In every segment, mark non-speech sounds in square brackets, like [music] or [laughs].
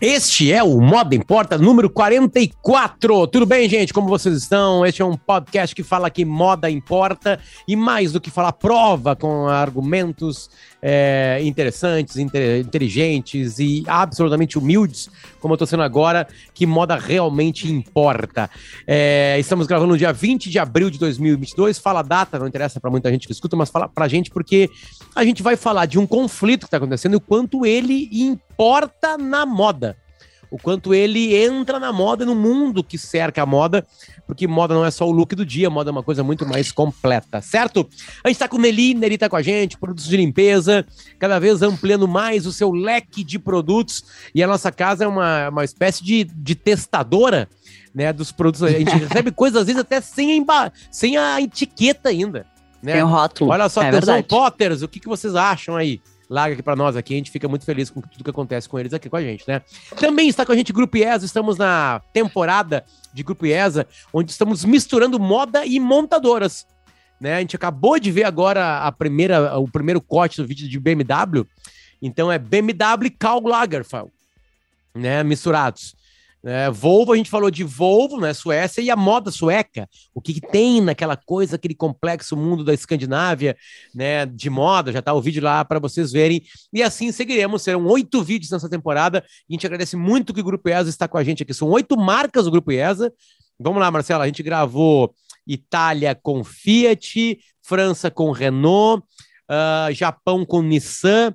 Este é o Moda Importa número 44. Tudo bem, gente? Como vocês estão? Este é um podcast que fala que moda importa e mais do que falar, prova com argumentos é, interessantes, inter, inteligentes e absolutamente humildes, como eu estou sendo agora, que moda realmente importa. É, estamos gravando no dia 20 de abril de 2022. Fala a data, não interessa para muita gente que escuta, mas fala para a gente porque a gente vai falar de um conflito que está acontecendo e o quanto ele importa na moda o quanto ele entra na moda, no mundo que cerca a moda, porque moda não é só o look do dia, moda é uma coisa muito mais completa, certo? A gente tá com o Nelly, Nelly tá com a gente, produtos de limpeza, cada vez ampliando mais o seu leque de produtos, e a nossa casa é uma, uma espécie de, de testadora, né, dos produtos. A gente [laughs] recebe coisas, às vezes, até sem a, sem a etiqueta ainda. Né? Tem o rótulo. Olha só, é Potters, o que, que vocês acham aí? Larga aqui para nós aqui. A gente fica muito feliz com tudo que acontece com eles aqui com a gente, né? Também está com a gente Grupo IESA, estamos na temporada de Grupo IESA, onde estamos misturando moda e montadoras. Né? A gente acabou de ver agora a primeira, o primeiro corte do vídeo de BMW. Então é BMW e Karl Lagerfeld, né? Misturados. É, Volvo, a gente falou de Volvo, né, Suécia, e a moda sueca. O que, que, tem naquela coisa, aquele complexo mundo da Escandinávia, né, de moda. Já tá o vídeo lá para vocês verem. E assim seguiremos. Serão oito vídeos nessa temporada. A gente agradece muito que o Grupo IESA está com a gente aqui. São oito marcas do Grupo IESA. Vamos lá, Marcela. A gente gravou Itália com Fiat, França com Renault, uh, Japão com Nissan.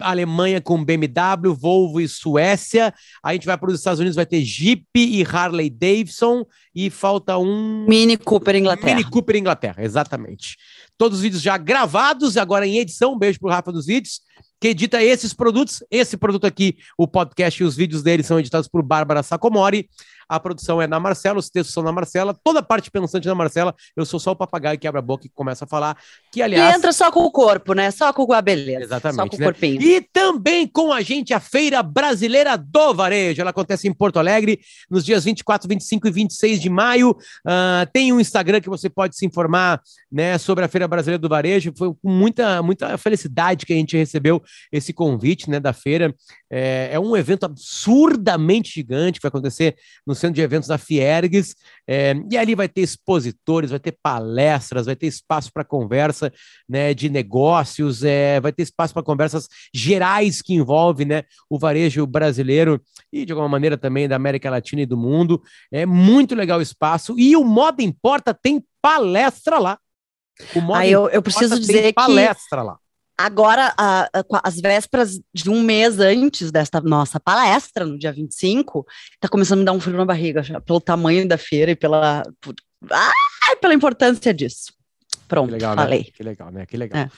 Alemanha com BMW, Volvo e Suécia. A gente vai para os Estados Unidos, vai ter Jeep e Harley Davidson. E falta um. Mini Cooper Inglaterra. Mini Cooper Inglaterra, exatamente. Todos os vídeos já gravados, agora em edição. Um beijo pro Rafa dos Vídeos, que edita esses produtos. Esse produto aqui, o podcast e os vídeos dele são editados por Bárbara Sacomori. A produção é na Marcela, os textos são na Marcela, toda a parte pensante na Marcela. Eu sou só o papagaio que abre a boca e começa a falar. Que, aliás. E entra só com o corpo, né? Só com a beleza. Exatamente. Só com né? o corpinho. E também com a gente a Feira Brasileira do Varejo. Ela acontece em Porto Alegre nos dias 24, 25 e 26 de maio. Uh, tem um Instagram que você pode se informar né, sobre a Feira Brasileira do Varejo. Foi com muita, muita felicidade que a gente recebeu esse convite né, da feira. É, é um evento absurdamente gigante que vai acontecer no centro de eventos da Fiergues, é, e ali vai ter expositores, vai ter palestras, vai ter espaço para conversa né, de negócios, é, vai ter espaço para conversas gerais que envolvem né, o varejo brasileiro e, de alguma maneira, também da América Latina e do mundo. É muito legal o espaço. E o Moda Importa tem palestra lá. O Moda ah, eu, eu preciso dizer palestra que... lá. Agora, a, a, as vésperas de um mês antes desta nossa palestra, no dia 25, está começando a me dar um frio na barriga, já, pelo tamanho da feira e pela, por, ah, pela importância disso. Pronto, que legal, né? falei. Né? Que legal, né? Que legal. É.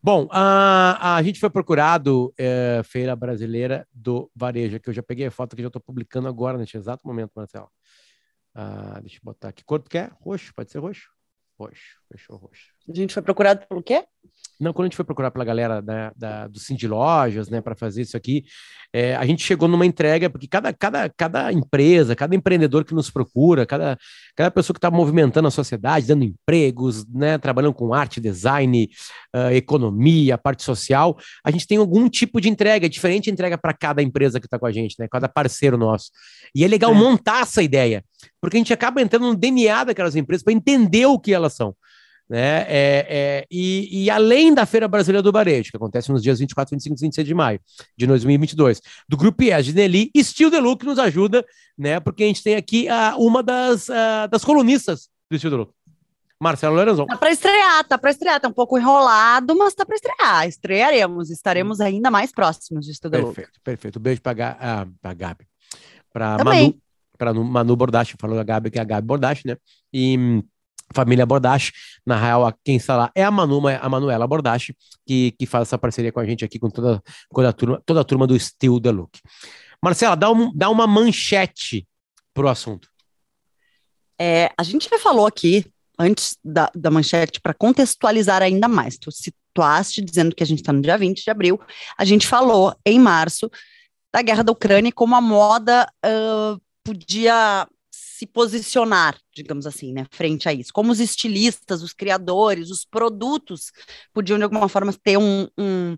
Bom, a, a gente foi procurado é, Feira Brasileira do Varejo, que eu já peguei a foto que já estou publicando agora, neste exato momento, Marcelo. Ah, deixa eu botar aqui. Cor tu quer? Roxo, pode ser roxo? Roxo, fechou roxo. A gente foi procurado pelo quê? Não, quando a gente foi procurar pela galera da, da, do Cindy Lojas, né, para fazer isso aqui, é, a gente chegou numa entrega, porque cada, cada, cada empresa, cada empreendedor que nos procura, cada, cada pessoa que está movimentando a sociedade, dando empregos, né, trabalhando com arte, design, uh, economia, parte social, a gente tem algum tipo de entrega, diferente entrega para cada empresa que está com a gente, né, cada parceiro nosso. E é legal é. montar essa ideia, porque a gente acaba entrando no DNA daquelas empresas para entender o que elas são. Né? É, é, e, e, além da Feira Brasileira do Varejo, que acontece nos dias 24, 25 e 26 de maio de 2022, do Grupo IES de Nelly, Steel Deluxe nos ajuda, né? Porque a gente tem aqui uh, uma das, uh, das colunistas do Steel Deluxe. Marcelo Lorenzon. Tá para estrear, tá para estrear, tá um pouco enrolado, mas tá para estrear. Estrearemos, estaremos ainda mais próximos de Deluxe. Perfeito, perfeito. Beijo para a uh, Gabi. Para Manu, para Manu Bordache, falou da Gabi, que é a Gabi Bordache, né? E família Bordache. Na real, quem está lá é a, Manu, a Manuela Bordache, que, que faz essa parceria com a gente aqui, com toda, toda, a, turma, toda a turma do Still The Look. Marcela, dá, um, dá uma manchete para o assunto. É, a gente já falou aqui, antes da, da manchete, para contextualizar ainda mais. Tu situaste dizendo que a gente está no dia 20 de abril. A gente falou em março da guerra da Ucrânia como a moda uh, podia se posicionar, digamos assim, né, frente a isso. Como os estilistas, os criadores, os produtos podiam, de alguma forma, ter um, um,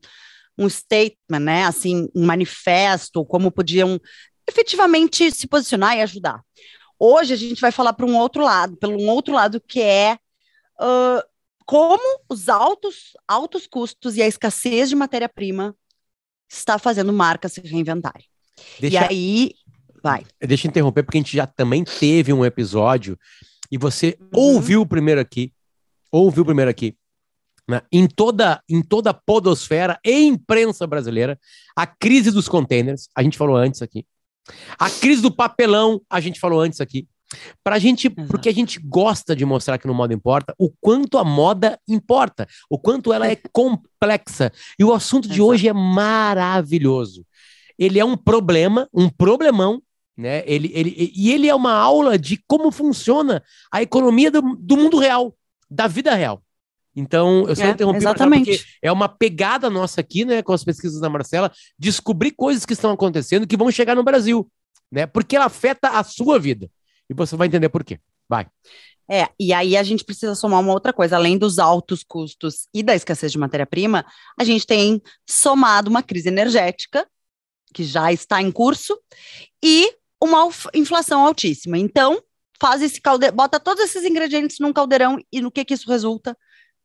um statement, né? Assim, um manifesto, como podiam efetivamente se posicionar e ajudar. Hoje a gente vai falar para um outro lado, pelo um outro lado que é uh, como os altos, altos custos e a escassez de matéria-prima está fazendo marcas se reinventarem. Deixa, e aí, vai. Deixa eu interromper, porque a gente já também teve um episódio e você uhum. ouviu o primeiro aqui, ouviu o primeiro aqui, né? em, toda, em toda a podosfera e imprensa brasileira, a crise dos containers, a gente falou antes aqui, a crise do papelão, a gente falou antes aqui, Pra gente, porque a gente gosta de mostrar que no moda importa o quanto a moda importa, o quanto ela é [laughs] complexa. E o assunto de Exato. hoje é maravilhoso. Ele é um problema, um problemão, né? Ele, ele, e ele é uma aula de como funciona a economia do, do mundo real, da vida real. Então, eu só é, interrompi exatamente. porque é uma pegada nossa aqui, né, com as pesquisas da Marcela, descobrir coisas que estão acontecendo que vão chegar no Brasil, né? Porque ela afeta a sua vida. E você vai entender por quê. Vai. É, e aí a gente precisa somar uma outra coisa, além dos altos custos e da escassez de matéria-prima, a gente tem somado uma crise energética, que já está em curso, e uma inflação altíssima. Então, faz esse caldeirão, bota todos esses ingredientes num caldeirão e no que que isso resulta?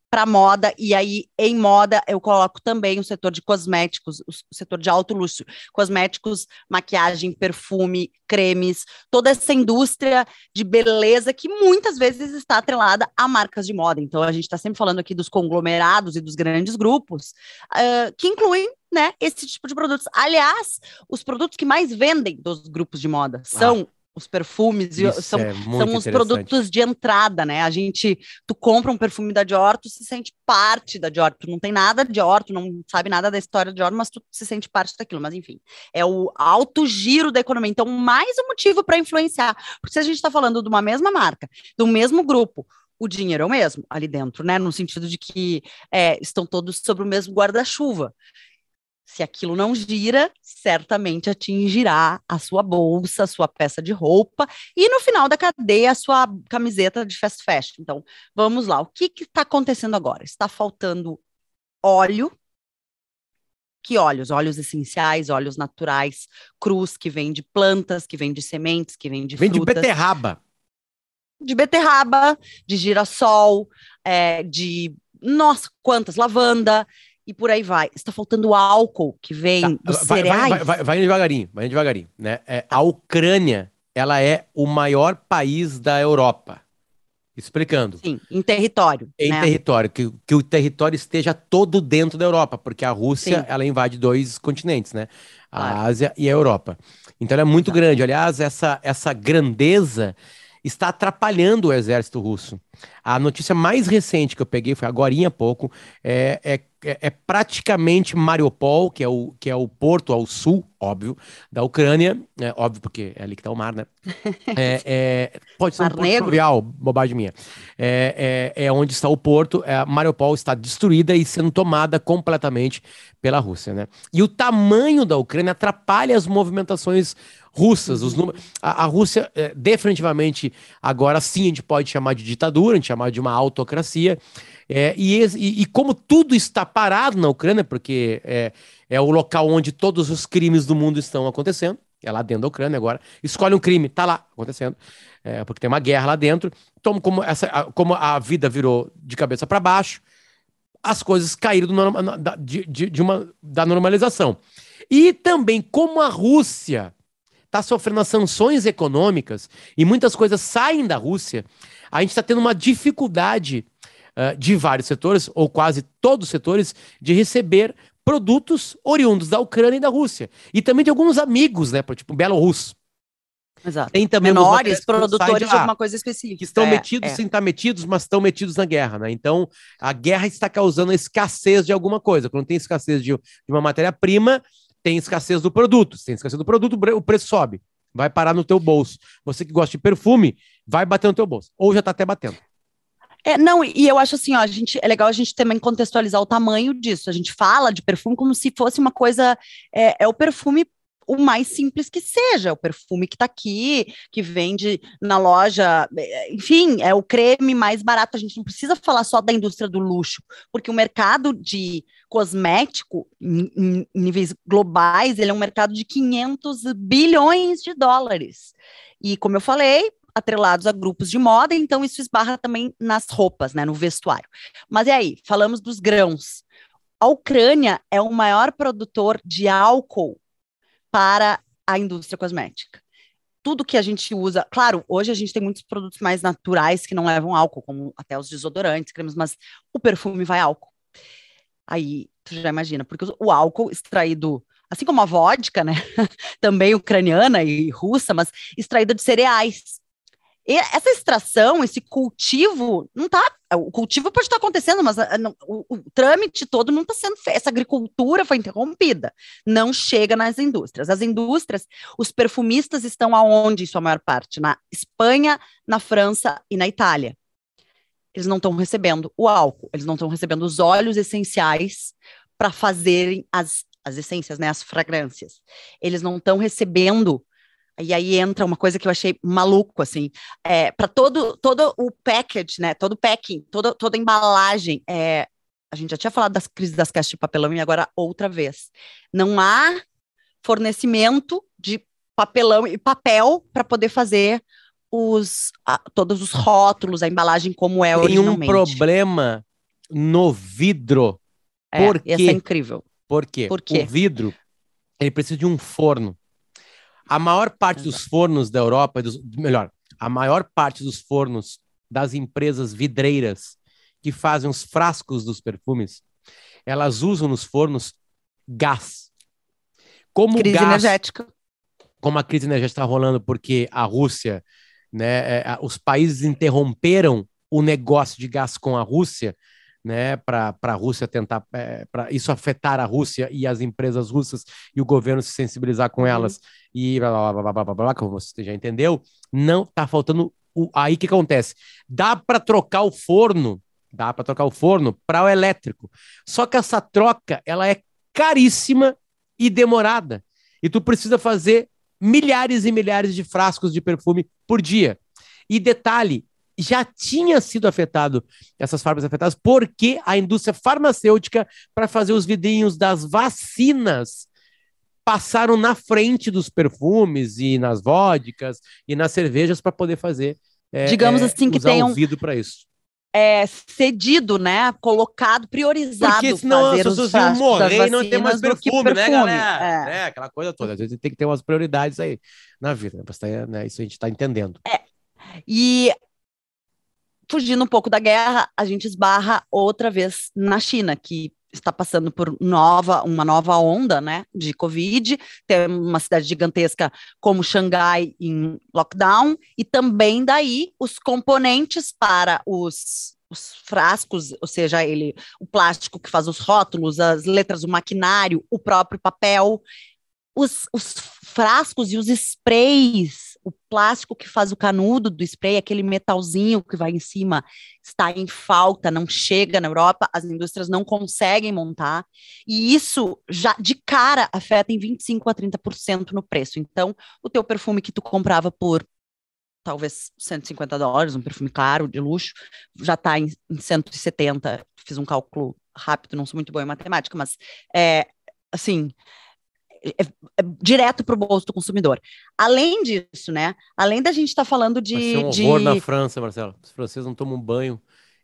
Para moda, e aí em moda eu coloco também o setor de cosméticos, o setor de alto luxo, cosméticos, maquiagem, perfume, cremes, toda essa indústria de beleza que muitas vezes está atrelada a marcas de moda. Então a gente está sempre falando aqui dos conglomerados e dos grandes grupos, uh, que incluem né, esse tipo de produtos. Aliás, os produtos que mais vendem dos grupos de moda são os perfumes são, é são os produtos de entrada, né? A gente, tu compra um perfume da Dior, tu se sente parte da Dior, tu não tem nada de Dior, tu não sabe nada da história da Dior, mas tu se sente parte daquilo, mas enfim, é o alto giro da economia, então mais um motivo para influenciar, porque se a gente está falando de uma mesma marca, do mesmo grupo, o dinheiro é o mesmo ali dentro, né? No sentido de que é, estão todos sobre o mesmo guarda-chuva. Se aquilo não gira, certamente atingirá a sua bolsa, a sua peça de roupa e no final da cadeia a sua camiseta de fast fashion. Então, vamos lá. O que está acontecendo agora? Está faltando óleo. Que óleos? Óleos essenciais, óleos naturais, cruz, que vem de plantas, que vem de sementes, que vem de vem frutas. Vem de beterraba. De beterraba, de girassol, é, de nossa, quantas, lavanda e por aí vai. Está faltando álcool que vem tá, dos vai, cereais. Vai, vai, vai, devagarinho, vai devagarinho, né? É, a Ucrânia, ela é o maior país da Europa. Explicando. Sim, em território. Em né? território, que, que o território esteja todo dentro da Europa, porque a Rússia, Sim. ela invade dois continentes, né? A claro. Ásia e a Europa. Então ela é muito grande. Aliás, essa, essa grandeza está atrapalhando o exército russo. A notícia mais recente que eu peguei foi agora há pouco, é, é é, é, praticamente Mariupol, que é, o, que é o porto ao sul, óbvio, da Ucrânia, é, óbvio porque é ali que está o mar, né? [laughs] É, é, pode ser mar um porto fluvial, bobagem minha. É, é, é, onde está o porto, é, Mariupol está destruída e sendo tomada completamente pela Rússia, né? E o tamanho da Ucrânia atrapalha as movimentações russas. Os números, a, a Rússia, é, definitivamente, agora sim a gente pode chamar de ditadura, a gente chamar de uma autocracia, é, e, e, e, como tudo está parado na Ucrânia, porque é, é o local onde todos os crimes do mundo estão acontecendo, é lá dentro da Ucrânia agora, escolhe um crime, tá lá acontecendo, é, porque tem uma guerra lá dentro. Então, como, essa, como a vida virou de cabeça para baixo, as coisas caíram do, da, de, de uma, da normalização. E também, como a Rússia está sofrendo as sanções econômicas e muitas coisas saem da Rússia, a gente está tendo uma dificuldade uh, de vários setores, ou quase todos os setores, de receber produtos oriundos da Ucrânia e da Rússia. E também de alguns amigos, né? Tipo Belarus. Exato. Tem também menores produtores de, alguma coisa específica. Que estão é, metidos é. sem estar metidos, mas estão metidos na guerra, né? Então, a guerra está causando a escassez de alguma coisa. Quando tem escassez de, de uma matéria-prima, tem escassez do produto. Se tem escassez do produto, o preço sobe. Vai parar no teu bolso. Você que gosta de perfume, vai bater no teu bolso. Ou já está até batendo. É, não, e eu acho assim, ó, a gente, é legal a gente também contextualizar o tamanho disso. A gente fala de perfume como se fosse uma coisa. É, é o perfume o mais simples que seja, o perfume que está aqui, que vende na loja, é, enfim, é o creme mais barato. A gente não precisa falar só da indústria do luxo, porque o mercado de cosmético, em, em, níveis globais, ele é um mercado de 500 bilhões de dólares. E, como eu falei, atrelados a grupos de moda, então isso esbarra também nas roupas, né, no vestuário. Mas e aí, falamos dos grãos. A Ucrânia é o maior produtor de álcool para a indústria cosmética. Tudo que a gente usa, claro, hoje a gente tem muitos produtos mais naturais que não levam álcool, como até os desodorantes, cremes, mas o perfume vai álcool. Aí tu já imagina, porque o álcool extraído, assim como a vodka, né, [laughs] também ucraniana e russa, mas extraída de cereais. E essa extração, esse cultivo, não tá. O cultivo pode estar acontecendo, mas a, não, o, o, trâmite todo não está sendo feito. Essa agricultura foi interrompida. Não chega nas indústrias. As indústrias, os perfumistas estão aonde, em sua maior parte? Na Espanha, na França e na Itália. Eles não estão recebendo o álcool, eles não estão recebendo os óleos essenciais para fazerem as, as essências, né, as fragrâncias. Eles não estão recebendo e aí entra uma coisa que eu achei maluco, assim, é, para todo, todo o package, né, todo o packing, toda, toda a embalagem, é, a gente já tinha falado das crises das caixas de papelão e agora outra vez. Não há fornecimento de papelão e papel para poder fazer os, a, todos os rótulos, a embalagem como é Tem originalmente. um problema no vidro. É, Por Esse quê? é incrível. Por quê? Por quê? O vidro, ele precisa de um forno. A maior parte dos fornos da Europa, dos, melhor, a maior parte dos fornos das empresas vidreiras que fazem os frascos dos perfumes, elas usam nos fornos gás. Como Crise gás, energética. como a crise energética está rolando porque a Rússia, né, é, os países interromperam o negócio de gás com a Rússia, né, para a Rússia tentar, é, para isso afetar a Rússia e as empresas russas e o governo se sensibilizar com Uhum. elas e blá, blá, blá, blá, blá, blá, blá, como você já entendeu, não tá faltando o, aí que acontece? Dá para trocar o forno, dá para trocar o forno para o elétrico. Só que essa troca, ela é caríssima e demorada. E tu precisa fazer milhares e milhares de frascos de perfume por dia. E detalhe, já tinha sido afetado essas fábricas afetadas porque a indústria farmacêutica para fazer os vidrinhos das vacinas passaram na frente dos perfumes e nas vodkas e nas cervejas para poder fazer é, Digamos é, assim que tenham o vidro para isso. é, cedido, né? Colocado, priorizado. Porque senão as pessoas iam morrer e não ter mais que perfume, né, perfume. galera? É. Né? Aquela coisa toda. Às vezes tem que ter umas prioridades aí na vida. Né? Estar- né? Isso a gente tá entendendo. E fugindo um pouco da guerra, a gente esbarra outra vez na China, que está passando por nova, uma nova onda, né, de Covid. Tem uma cidade gigantesca como Xangai em lockdown e também daí os componentes para os os frascos, ou seja, ele, o plástico que faz os rótulos, as letras, o maquinário, o próprio papel, os, os frascos e os sprays, o plástico que faz o canudo do spray, aquele metalzinho que vai em cima, está em falta, não chega na Europa, as indústrias não conseguem montar, e isso já de cara afeta em 25 a 30% no preço. Então, o teu perfume que tu comprava por talvez 150 dólares, um perfume caro, de luxo, já está em, em 170. Fiz um cálculo rápido, não sou muito boa em matemática, mas é assim, é, é direto para o bolso do consumidor. Além disso, né? Além da gente estar tá falando de. Vai ser um de... horror na França, Marcelo. Os franceses não tomam banho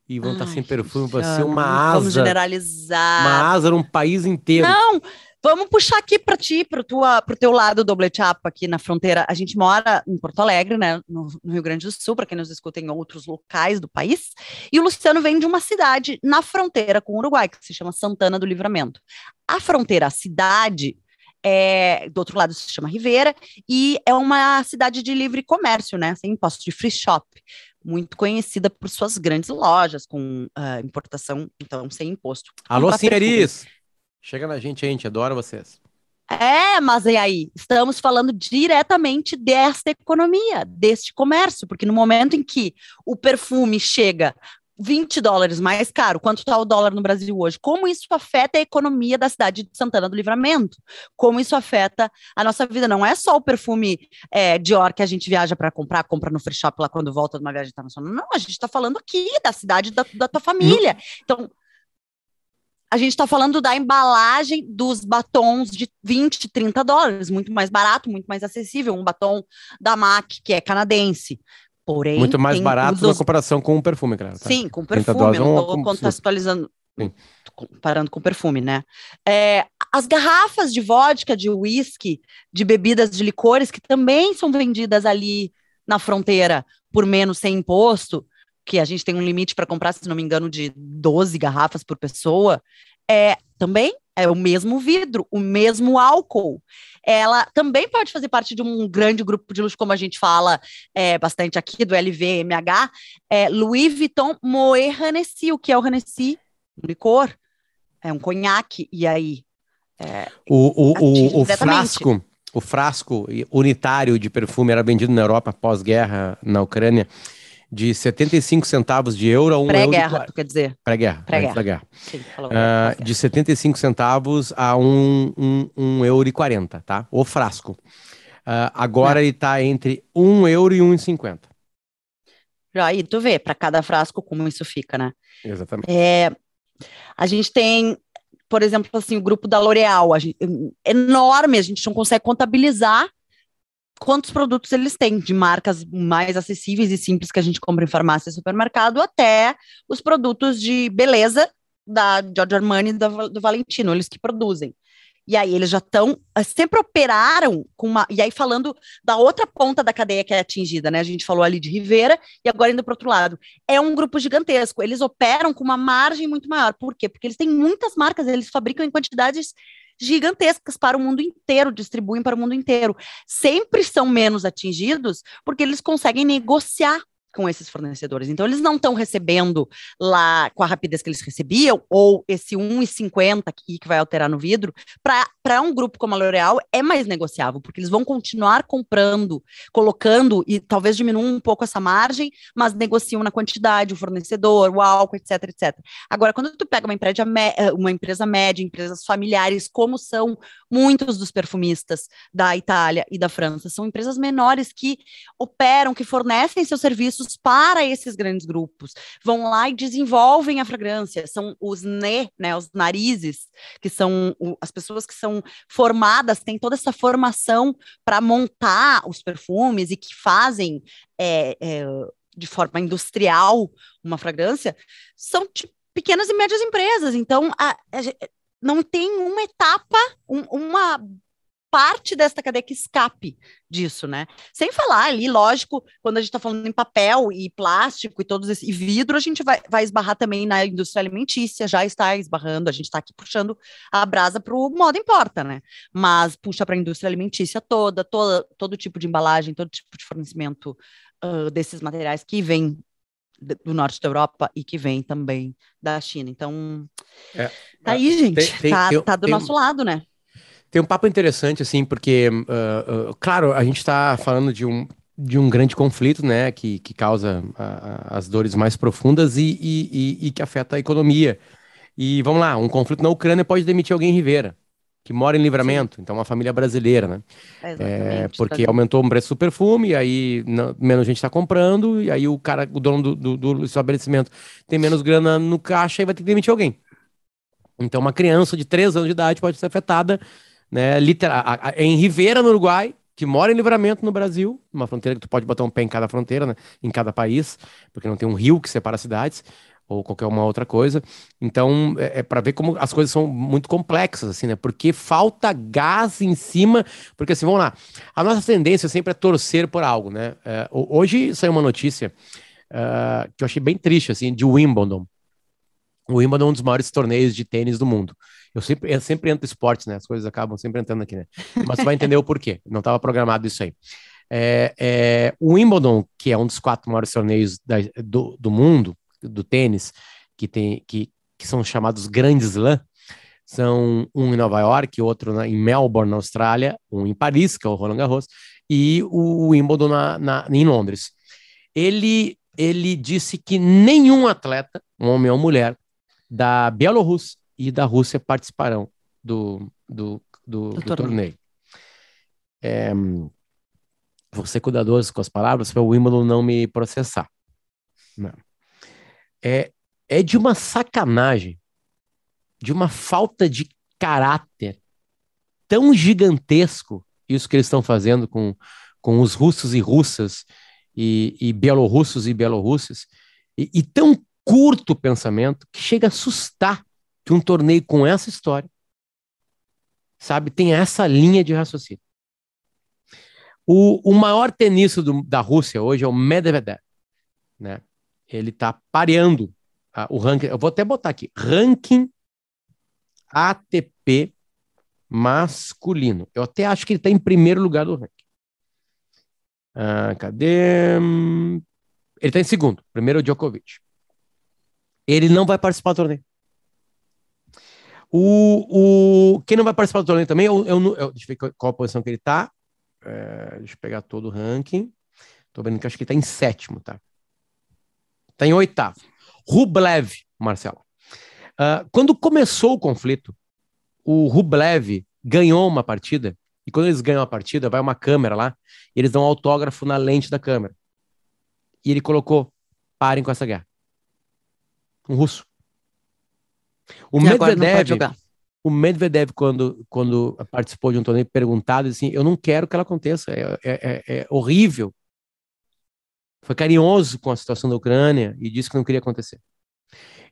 e vão estar Ai, sem perfume. Vai ser uma não Vamos asa. generalizar. Uma asa num país inteiro. Não, vamos puxar aqui para ti, para o teu lado do Chapa, aqui na fronteira. A gente mora em Porto Alegre, né, no, no Rio Grande do Sul, para quem nos escuta em outros locais do país. E o Luciano vem de uma cidade na fronteira com o Uruguai, que se chama Santana do Livramento. A fronteira, a cidade, é, do outro lado se chama Rivera, e é uma cidade de livre comércio, né, sem imposto, de free shop, muito conhecida por suas grandes lojas, com uh, importação, então, sem imposto. Alô, senhoris! Chega na gente, a gente adora vocês. É, mas e aí? Estamos falando diretamente desta economia, deste comércio, porque no momento em que o perfume chega 20 dólares mais caro, quanto está o dólar no Brasil hoje? Como isso afeta a economia da cidade de Santana do Livramento? Como isso afeta a nossa vida? Não é só o perfume é, Dior que a gente viaja para comprar, compra no free shop lá quando volta de uma viagem internacional. Não, a gente está falando aqui da cidade da, da tua família. Então, a gente está falando da embalagem dos batons de 20, 30 dólares, muito mais barato, muito mais acessível. Um batom da MAC, que é canadense. Porém, muito mais barato usos... na comparação com o perfume, claro. Tá? Sim, com perfume. Eu não estou contextualizando, Sim. comparando com perfume, né? É, as garrafas de vodka, de whisky, de bebidas de licores, que também são vendidas ali na fronteira por menos sem imposto, que a gente tem um limite para comprar, se não me engano, de 12 garrafas por pessoa, é também é o mesmo vidro, o mesmo álcool. Ela também pode fazer parte de um grande grupo de luxo, como a gente fala é, bastante aqui, do LVMH, é Louis Vuitton Moet Hennessy, o que é o Hennessy? Um licor, é um conhaque, e aí... É, o, o, o, o frasco, o frasco unitário de perfume era vendido na Europa pós-guerra, na Ucrânia, de 75 centavos de euro a 1 Pré-guerra, euro. Pré-guerra, quer dizer. Pré-guerra, pré-guerra. Pré guerra uh, de 75 centavos a 1, 1, 1 euro e 40, tá? O frasco. Uh, agora Não. ele está entre 1 euro e 1,50. Já aí tu vê, para cada frasco, como isso fica, né? Exatamente. É, a gente tem, por exemplo, assim, o grupo da L'Oréal, enorme, a gente não consegue contabilizar quantos produtos eles têm, de marcas mais acessíveis e simples que a gente compra em farmácia e supermercado, até os produtos de beleza da Giorgio Armani e do, do Valentino, eles que produzem. E aí eles já estão, eh, sempre operaram com uma. E aí, falando da outra ponta da cadeia que é atingida, né? A gente falou ali de Rivera e agora indo para outro lado. É um grupo gigantesco. Eles operam com uma margem muito maior. Por quê? Porque eles têm muitas marcas, eles fabricam em quantidades gigantescas para o mundo inteiro, distribuem para o mundo inteiro. Sempre são menos atingidos porque eles conseguem negociar com esses fornecedores. Então, eles não estão recebendo lá com a rapidez que eles recebiam, ou esse 1,50 aqui que vai alterar no vidro, para um grupo como a L'Oréal é mais negociável, porque eles vão continuar comprando, colocando, e talvez diminuam um pouco essa margem, mas negociam na quantidade, o fornecedor, o álcool, etc, etc. Agora, quando tu pega uma empresa, eh, uma empresa média, empresas familiares, como são muitos dos perfumistas da Itália e da França, são empresas menores que operam, que fornecem seus serviços para esses grandes grupos. Vão lá e desenvolvem a fragrância. São os NE, né, os narizes, que são o, as pessoas que são formadas, têm toda essa formação para montar os perfumes e que fazem é, é, de forma industrial uma fragrância, são tipo, pequenas e médias empresas. Então, a, a, não tem uma etapa, um, uma parte desta cadeia que escape disso, né? Sem falar ali, lógico, quando a gente está falando em papel e plástico e todos esse, e vidro, a gente vai, vai esbarrar também na indústria alimentícia, já está esbarrando, a gente está aqui puxando a brasa para o modo importa, né? Mas puxa para a indústria alimentícia toda, toda, todo tipo de embalagem, todo tipo de fornecimento uh, desses materiais que vem do norte da Europa e que vem também da China. Então, é, tá aí, gente, tem, tem, tá, tá do nosso lado, né? Tem um papo interessante, assim, porque, uh, uh, claro, a gente está falando de um, de um grande conflito, né, que, que causa a, a, as dores mais profundas e, e, e, e, que afeta a economia. E vamos lá, um conflito na Ucrânia pode demitir alguém em Rivera, que mora em livramento, Sim. então uma família brasileira, né? É, porque tá aumentou o preço do perfume, e aí não, menos gente está comprando, e aí o cara, o dono do, do, do estabelecimento tem menos grana no caixa e vai ter que demitir alguém. Então, uma criança de 3 anos de idade pode ser afetada né? Literal, em Rivera, no Uruguai, que mora em Livramento no Brasil, uma fronteira que tu pode botar um pé em cada fronteira, né? Em cada país, porque não tem um rio que separa as cidades ou qualquer uma outra coisa. Então, é, é para ver como as coisas são muito complexas, assim, né? Porque falta gás em cima, porque assim, vamos lá, a nossa tendência sempre é torcer por algo, né? É, hoje saiu uma notícia uh, que eu achei bem triste, assim, de Wimbledon. O Wimbledon é um dos maiores torneios de tênis do mundo. Eu sempre, eu sempre entro esportes, né? As coisas acabam sempre entrando aqui, né? Mas você vai entender o porquê. Não estava programado isso aí. É, é, o Wimbledon, que é um dos quatro maiores torneios da, do, do mundo, do tênis, que, tem, que, que são chamados Grandes Slam, são um em Nova York, outro na, em Melbourne, na Austrália, um em Paris, que é o Roland Garros, e o Wimbledon na, na, em Londres. Ele, ele disse que nenhum atleta, um homem ou mulher, da Bielorrússia e da Rússia participarão do, do, do, do, do torneio. É, vou ser cuidadoso com as palavras para o Wimbledon não me processar. Não. É, é de uma sacanagem de uma falta de caráter tão gigantesco, isso que eles estão fazendo com, com os russos e russas, e, e belorussos e belorussas, e, e tão curto o pensamento que chega a assustar que um torneio com essa história, sabe, tem essa linha de raciocínio. O, o maior tenista do, da Rússia hoje é o Medvedev, né? Ele está pareando o ranking. Eu vou até botar aqui: ranking ATP masculino. Eu até acho que ele está em primeiro lugar do ranking. Ah, cadê? Ele está em segundo. Primeiro é o Djokovic. Ele não vai participar do torneio. O, o, quem não vai participar do torneio também, eu, eu, eu, deixa eu ver qual a posição que ele está. É, deixa eu pegar todo o ranking. Tô vendo que acho que ele está em sétimo, tá? Está em oitavo. Rublev, Marcelo. Uh, quando começou o conflito, o Rublev ganhou uma partida, e quando eles ganham a partida, vai uma câmera lá, e eles dão um autógrafo na lente da câmera. E ele colocou: parem com essa guerra. Um russo. O e Medvedev, o Medvedev, quando, quando participou de um torneio, perguntado assim: Eu não quero que ela aconteça, é, é, é, é horrível. Foi carinhoso com a situação da Ucrânia e disse que não queria acontecer.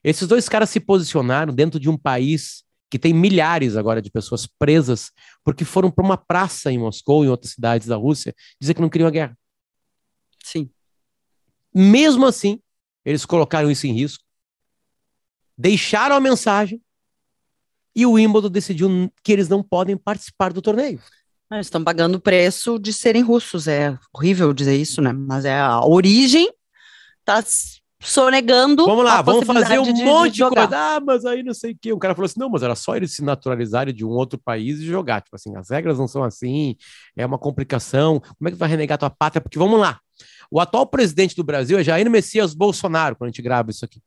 Esses dois caras se posicionaram dentro de um país que tem milhares agora de pessoas presas porque foram para uma praça em Moscou, em outras cidades da Rússia, dizer que não queriam a guerra. Sim. Mesmo assim, eles colocaram isso em risco, deixaram a mensagem e o Wimbledon decidiu que eles não podem participar do torneio. Eles estão pagando o preço de serem russos. É horrível dizer isso, né? Mas é a origem está sonegando. Vamos lá, vamos fazer um de, monte de, de coisa. Ah, mas aí não sei o quê. O cara falou assim: não, mas era só eles se naturalizarem de um outro país e jogar. Tipo assim, as regras não são assim, é uma complicação. Como é que tu vai renegar tua pátria? Porque vamos lá. O atual presidente do Brasil é Jair Messias Bolsonaro, quando a gente grava isso aqui.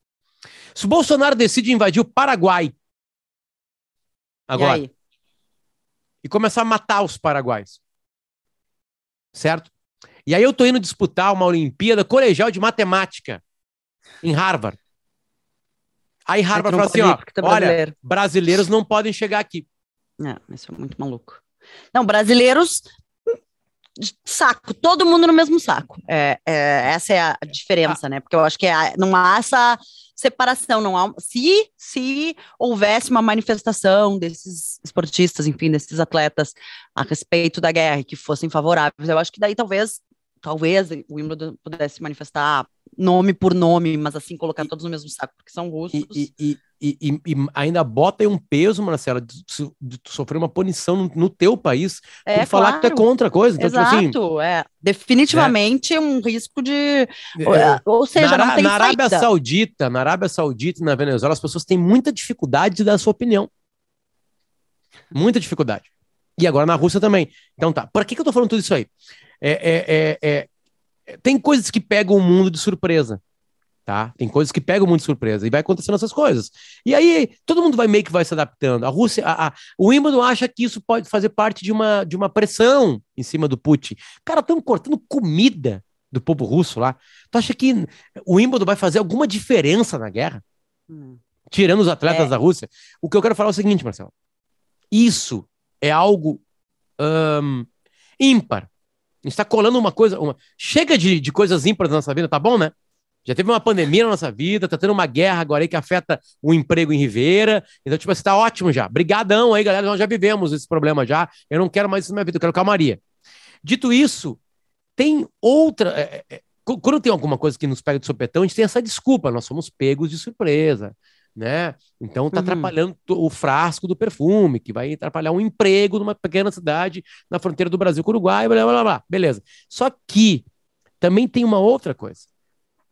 Se o Bolsonaro decide invadir o Paraguai agora e, começar a matar os paraguaios, certo? E aí eu tô indo disputar uma Olimpíada Colegial de Matemática em Harvard. Aí Harvard fala assim, ó, tá olha, brasileiros não podem chegar aqui. É, isso é muito maluco. Não, brasileiros, saco, todo mundo no mesmo saco. É, é essa é a diferença, ah. né? Porque eu acho que é, não há essa separação, não há. Se, se houvesse uma manifestação desses esportistas, enfim, desses atletas a respeito da guerra que fossem favoráveis, eu acho que daí talvez talvez o Wimbledon pudesse manifestar nome por nome, mas assim, colocar e, todos no mesmo saco, porque são russos. E, e, e, e ainda bota aí um peso, Marcela, de, de, sofrer uma punição no, no teu país é, por falar claro. que tu é contra a coisa. Então, Exato, tipo assim, é. Definitivamente é. um risco de... É, ou seja, na, não tem Na Arábia saída. Saudita, na Arábia Saudita e na Venezuela, as pessoas têm muita dificuldade de dar a sua opinião. Muita dificuldade. E agora na Rússia também. Então tá, por que, que eu tô falando tudo isso aí? É, é, é, é, tem coisas que pegam o mundo de surpresa. Tá? Tem coisas que pegam muito de surpresa e vai acontecendo essas coisas. E aí todo mundo vai meio que vai se adaptando. A Rússia, a, a, o Wimbledon acha que isso pode fazer parte de uma, de uma pressão em cima do Putin. Cara, estão cortando comida do povo russo lá. Tu acha que o Wimbledon vai fazer alguma diferença na guerra? Hum. Tirando os atletas é. da Rússia? O que eu quero falar é o seguinte, Marcelo. Isso é algo um, ímpar a gente está colando uma coisa. Uma... Chega de, de coisas ímpares na nossa vida, tá bom, né? Já teve uma pandemia na nossa vida, tá tendo uma guerra agora aí que afeta o emprego em Ribeira. Então, tipo, você tá ótimo já. Brigadão aí, galera. Nós já vivemos esse problema já. Eu não quero mais isso na minha vida, eu quero calmaria. Dito isso, tem outra. É, é, é quando tem alguma coisa que nos pega de sopetão, a gente tem essa desculpa. Nós somos pegos de surpresa né? Então tá uhum. atrapalhando o frasco do perfume, que vai atrapalhar um emprego numa pequena cidade na fronteira do Brasil com o Uruguai, blá, blá, blá, beleza. Só que também tem uma outra coisa.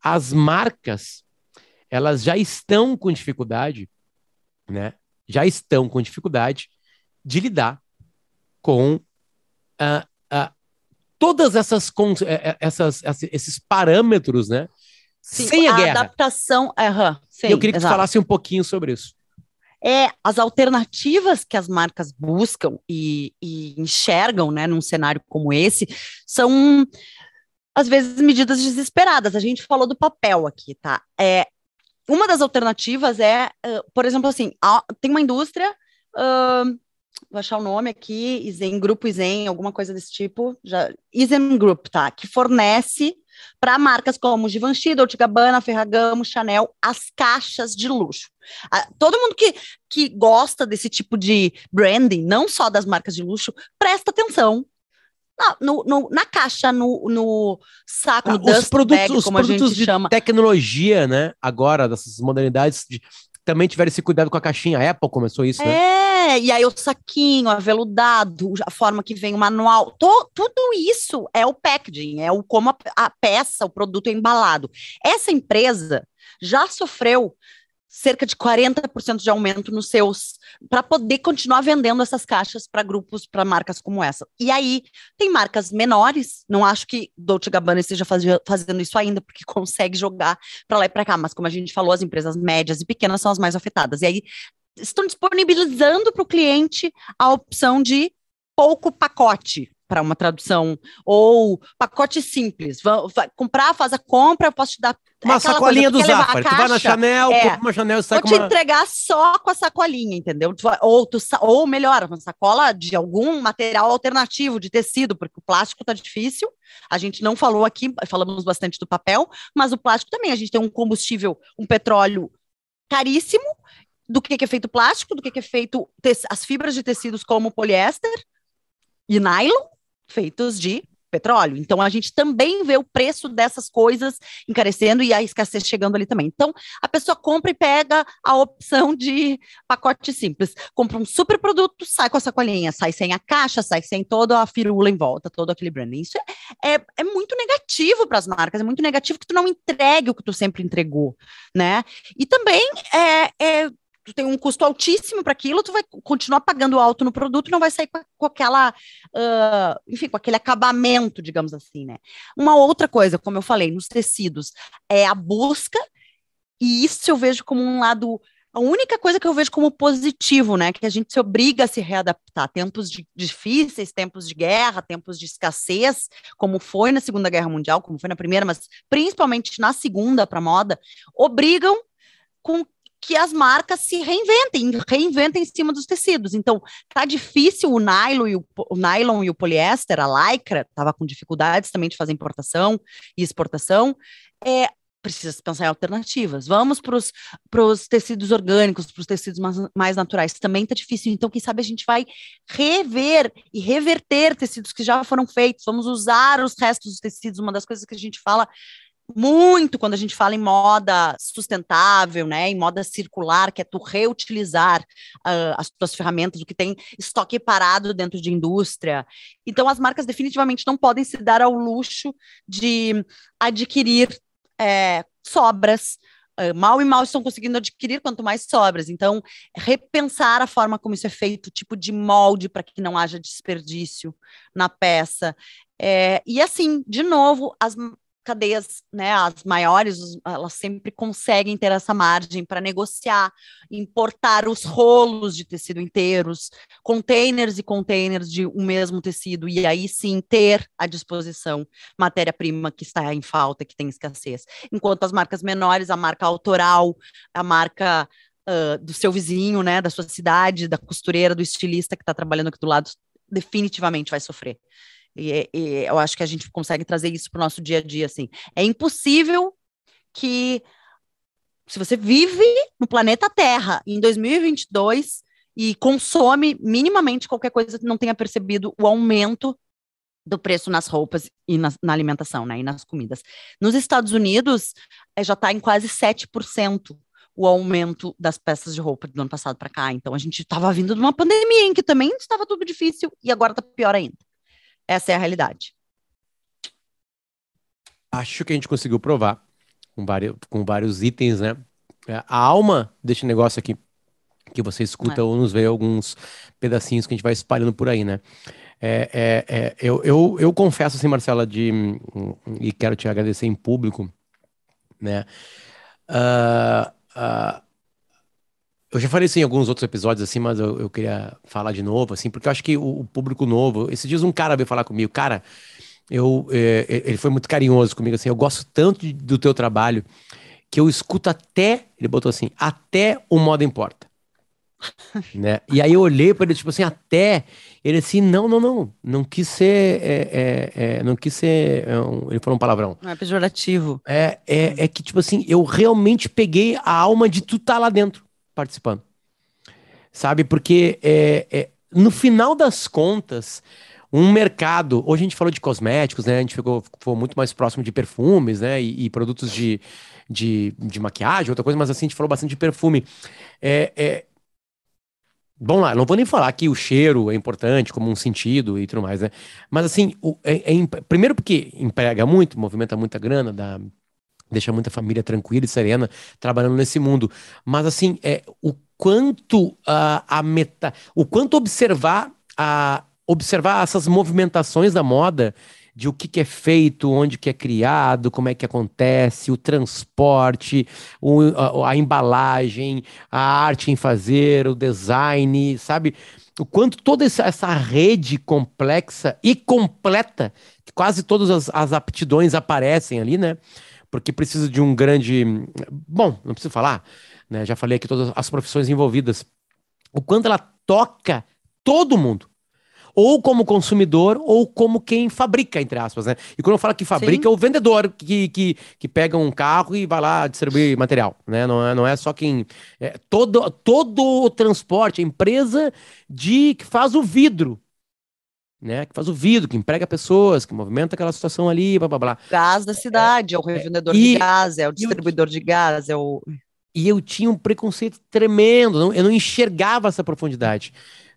As marcas, elas já estão com dificuldade, né? Já estão com dificuldade de lidar com uh, uh, todas essas, eh, eh, essas, esses parâmetros, né? Sim, sem a, a guerra. adaptação. Uhum, sim, eu queria que exato. você falasse um pouquinho sobre isso. É, as alternativas que as marcas buscam e, e enxergam né, num cenário como esse são, às vezes, medidas desesperadas. A gente falou do papel aqui, tá? É, uma das alternativas é, uh, por exemplo, assim, a, tem uma indústria, uh, vou achar o nome aqui, Izen, Grupo Izen, alguma coisa desse tipo, já, Izen Group, tá? Que fornece para marcas como Givenchy, Dolce Gabbana, Ferragamo, Chanel, as caixas de luxo. todo mundo que, que gosta desse tipo de branding, não só das marcas de luxo, presta atenção na, no, no, na caixa, no, no saco, ah, os produtos, bag, os produtos de chama. tecnologia, né? Agora, dessas modernidades, de, também tiveram esse cuidado com a caixinha. A Apple começou isso, né? É, e aí o saquinho, aveludado, a forma que vem o manual, to, tudo isso é o packaging, é o como a, a peça, o produto é embalado. Essa empresa já sofreu cerca de 40% de aumento nos seus, para poder continuar vendendo essas caixas para grupos, para marcas como essa. E aí, tem marcas menores, não acho que Dolce Gabbana esteja faz, fazendo isso ainda, porque [laughs] consegue jogar para lá e para cá, mas como a gente falou, as empresas médias e pequenas são as mais afetadas. E aí, estão disponibilizando para o cliente a opção de pouco pacote, para uma tradução, ou pacote simples, vai, vai, comprar, faz a compra, eu posso te dar uma sacolinha do Zafari, tu vai na Chanel, é, compra uma Chanel e sai Vou te uma... entregar só com a sacolinha, entendeu? Ou, tu, ou melhor, uma sacola de algum material alternativo, de tecido, porque o plástico tá difícil, a gente não falou aqui, falamos bastante do papel, mas o plástico também, a gente tem um combustível, um petróleo caríssimo, do que é feito plástico, do que é feito as fibras de tecidos como poliéster e nylon, feitos de petróleo. Então a gente também vê o preço dessas coisas encarecendo e a escassez chegando ali também. Então a pessoa compra e pega a opção de pacote simples. Compra um super produto, sai com a sacolinha, sai sem a caixa, sai sem toda a firula em volta, todo aquele branding. Isso é, é, é muito negativo para as marcas, é muito negativo que tu não entregue o que tu sempre entregou, né? E também é, é tu tem um custo altíssimo para aquilo, tu vai continuar pagando alto no produto, não vai sair com, com aquela, uh, enfim, com aquele acabamento, digamos assim, né? Uma outra coisa, como eu falei, nos tecidos, é a busca, e isso eu vejo como um lado a única coisa que eu vejo como positivo, né, que a gente se obriga a se readaptar. Tempos de, difíceis, tempos de guerra, tempos de escassez, como foi na Segunda Guerra Mundial, como foi na Primeira, mas principalmente na Segunda para moda, obrigam com que as marcas se reinventem, reinventem em cima dos tecidos. Então, tá difícil o nylon e o, o nylon e o poliéster, a lycra, estava com dificuldades também de fazer importação e exportação. É, precisa pensar em alternativas. Vamos para os tecidos orgânicos, para os tecidos mais, mais, naturais. Também está difícil. Então, quem sabe a gente vai rever e reverter tecidos que já foram feitos. Vamos usar os restos dos tecidos. Uma das coisas que a gente fala muito quando a gente fala em moda sustentável, né, em moda circular, que é tu reutilizar uh, as tuas ferramentas, o que tem estoque parado dentro de indústria. Então, as marcas definitivamente não podem se dar ao luxo de adquirir é, sobras. Uh, mal e mal estão conseguindo adquirir, quanto mais sobras. Então, repensar a forma como isso é feito, tipo de molde para que não haja desperdício na peça. É, e assim, de novo, as, cadeias, né, as maiores, elas sempre conseguem ter essa margem para negociar, importar os rolos de tecido inteiros, containers e containers de um mesmo tecido, e aí sim ter à disposição matéria-prima que está em falta, que tem escassez. Enquanto as marcas menores, a marca autoral, a marca uh, do seu vizinho, né, da sua cidade, da costureira, do estilista que está trabalhando aqui do lado, definitivamente vai sofrer. E, e, eu acho que a gente consegue trazer isso para o nosso dia a dia, assim. É impossível que, se você vive no planeta Terra em 2022 e consome minimamente qualquer coisa, não tenha percebido o aumento do preço nas roupas e na, na alimentação, né, e nas comidas. Nos Estados Unidos, é, já está em quase 7% o aumento das peças de roupa do ano passado para cá. Então, a gente estava vindo de uma pandemia em que também estava tudo difícil e agora está pior ainda. Essa é a realidade. Acho que a gente conseguiu provar com vários, com vários itens, né? É, a alma deste negócio aqui, que você escuta é. ou nos vê alguns pedacinhos que a gente vai espalhando por aí, né? É, é, é, eu, eu, eu confesso assim, Marcela, de, e quero te agradecer em público, né? Uh, uh, eu já falei isso em alguns outros episódios, assim, mas eu, eu queria falar de novo, assim, porque eu acho que o, o público novo. Esses dias um cara veio falar comigo, cara, eu, é, ele foi muito carinhoso comigo, assim, eu gosto tanto de, do teu trabalho que eu escuto até, ele botou assim, até o modo importa. [laughs] né? E aí eu olhei para ele, tipo assim, até. Ele assim, não, não, não. Não quis ser. É, é, é, não quis ser. É um, ele falou um palavrão. Não é pejorativo. É, é, é que, tipo assim, eu realmente peguei a alma de tu tá lá dentro, participando. Sabe? Porque é, é, no final das contas, um mercado. Hoje a gente falou de cosméticos, né? A gente ficou, ficou muito mais próximo de perfumes, né? E, e produtos de, de, de, maquiagem, outra coisa, mas assim, a gente falou bastante de perfume. É, é, Vamos lá, não vou nem falar que o cheiro é importante como um sentido e tudo mais, né? Mas assim, o, é, é, primeiro porque emprega muito, movimenta muita grana, dá, deixa muita família tranquila e serena trabalhando nesse mundo. Mas assim, é, o quanto uh, a meta, o quanto observar a observar essas movimentações da moda de o que, que, é feito, onde que é criado, como é que acontece, o transporte, o, a, a, embalagem, a arte em fazer, o design, sabe? O quanto toda essa, rede complexa e completa, que quase todas as, as aptidões aparecem ali, né? Porque precisa de um grande. Bom, não preciso falar, né? Já falei aqui todas as profissões envolvidas. O quanto ela toca todo mundo ou como consumidor ou como quem fabrica, entre aspas, né? E quando eu falo que fabrica, Sim. é o vendedor que, que, que pega um carro e vai lá distribuir material, né? Não é, não é só quem... É, todo, todo o transporte, a empresa de que faz o vidro, né, que faz o vidro, que emprega pessoas, que movimenta aquela situação ali, blá blá blá. Gás da cidade, é, é o revendedor e, de gás, é o distribuidor eu, de gás, é o. E eu tinha um preconceito tremendo, não, eu não enxergava essa profundidade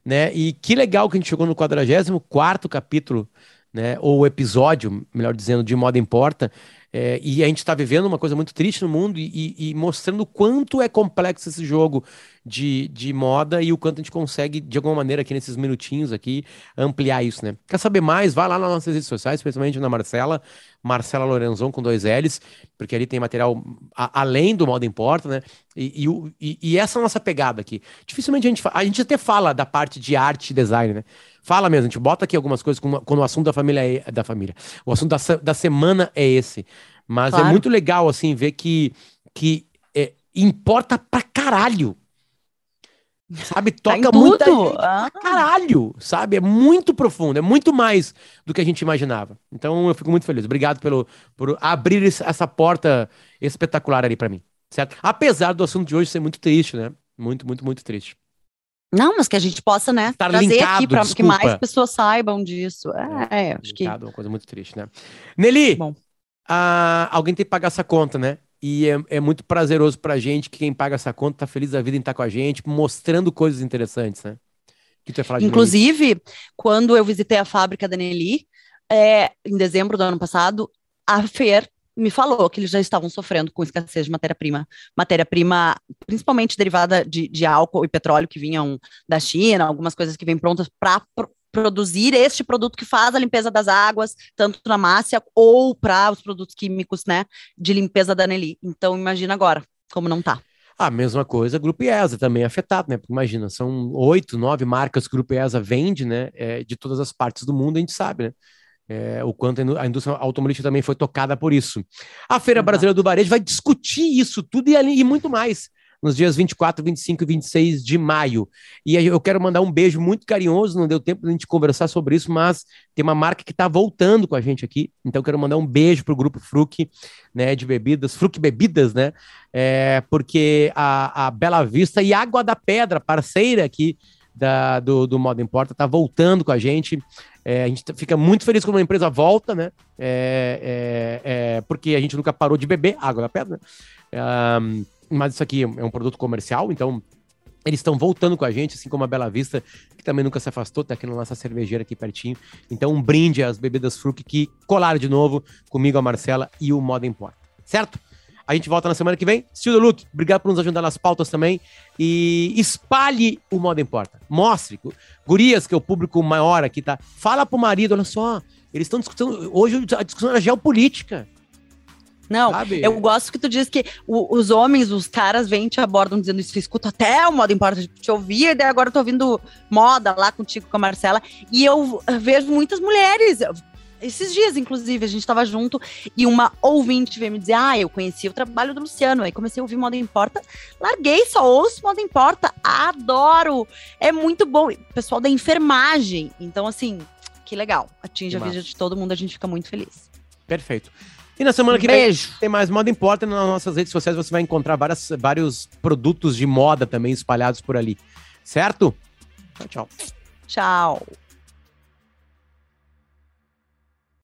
né? E que legal que a gente chegou no 44 capítulo, né? Ou episódio, melhor dizendo, de Moda Importa. É, e a gente está vivendo uma coisa muito triste no mundo e, e, mostrando o quanto é complexo esse jogo de, de moda e o quanto a gente consegue, de alguma maneira, aqui nesses minutinhos aqui, ampliar isso, né? Quer saber mais? Vai lá nas nossas redes sociais, especialmente na Marcela, Marcela Lorenzon com dois L's, porque ali tem material a, além do modo importa, né? E, e, e, essa é a nossa pegada aqui. Dificilmente a gente, a gente até fala da parte de arte e design, né? Fala mesmo, a gente bota aqui algumas coisas quando, o assunto da família é da família. O assunto da, da semana é esse. Mas é claro. é muito legal, assim, ver que, que é, importa pra caralho Sabe, tá toca tá muita gente ah. caralho, sabe? É muito profundo, é muito mais do que a gente imaginava. Então eu fico muito feliz. Obrigado pelo, por abrir essa porta espetacular ali para mim, certo? Apesar do assunto de hoje ser muito triste, né? Muito, muito, muito triste. Não, mas que a gente possa, né, Estar trazer linkado, aqui para que mais pessoas saibam disso. É, é acho linkado, que... uma coisa muito triste, né? Nelly, Bom. Ah, alguém tem que pagar essa conta, né? E é, é muito prazeroso pra gente que quem paga essa conta tá feliz da vida em estar com a gente, mostrando coisas interessantes, né? Que tu ia falar de Inclusive, quando eu visitei a fábrica da Nelly, é, em dezembro do ano passado, a Fer me falou que eles já estavam sofrendo com escassez de matéria-prima, matéria-prima principalmente derivada de, de, álcool e petróleo que vinham da China, algumas coisas que vêm prontas para produzir este produto que faz a limpeza das águas, tanto na Márcia ou para os produtos químicos, né, de limpeza da Nelly. Então, imagina agora como não tá. A mesma coisa, Grupo IESA também é afetado, né? Porque imagina, são oito, nove marcas que o Grupo IESA vende, né? É, de todas as partes do mundo, a gente sabe, né? É, o quanto a indústria automobilística também foi tocada por isso. A Feira Brasileira do Varejo vai discutir isso tudo e, e muito mais nos dias 24, 25 e 26 de maio. E eu quero mandar um beijo muito carinhoso, não deu tempo de a gente conversar sobre isso, mas tem uma marca que está voltando com a gente aqui, então eu quero mandar um beijo para o grupo Fruc, né, de bebidas, Fruc Bebidas, né, é, porque a, a Bela Vista e Água da Pedra, parceira aqui da, do, do Moda Importa, está voltando com a gente. É, a gente fica muito feliz quando uma empresa volta, né? É, é, é porque a gente nunca parou de beber água da pedra. Um, mas isso aqui é um produto comercial, então eles estão voltando com a gente, assim como a Bela Vista, que também nunca se afastou, tá aqui na nossa cervejeira aqui pertinho. Então, um brinde às bebidas Fruc que colaram de novo comigo, a Marcela e o Moda Importa. Certo? A gente volta na semana que vem. Silvio Luke, obrigado por nos ajudar nas pautas também. E espalhe o Moda Importa. Mostre. Gurias, que é o público maior aqui, tá? Fala pro marido, olha só. Eles estão discutindo. Hoje a discussão era geopolítica. Não, Sabe? eu gosto que tu diz que o, os homens, os caras vêm te abordam dizendo isso, escuta até o moda importa te ouvir, e daí agora eu tô ouvindo moda lá contigo com a Marcela, e eu vejo muitas mulheres esses dias, inclusive, a gente estava junto e uma ouvinte veio me dizer: Ah, eu conheci o trabalho do Luciano. Aí comecei a ouvir Moda Importa, larguei, só ouço Moda Importa, adoro! É muito bom. Pessoal da enfermagem. Então, assim, que legal. Atinge Que a vida de todo mundo, a gente fica muito feliz. Perfeito. E na semana que Beijo. vem tem mais Moda Importa. Nas nossas redes sociais você vai encontrar várias, vários produtos de moda também espalhados por ali. Certo? Tchau, tchau. Tchau.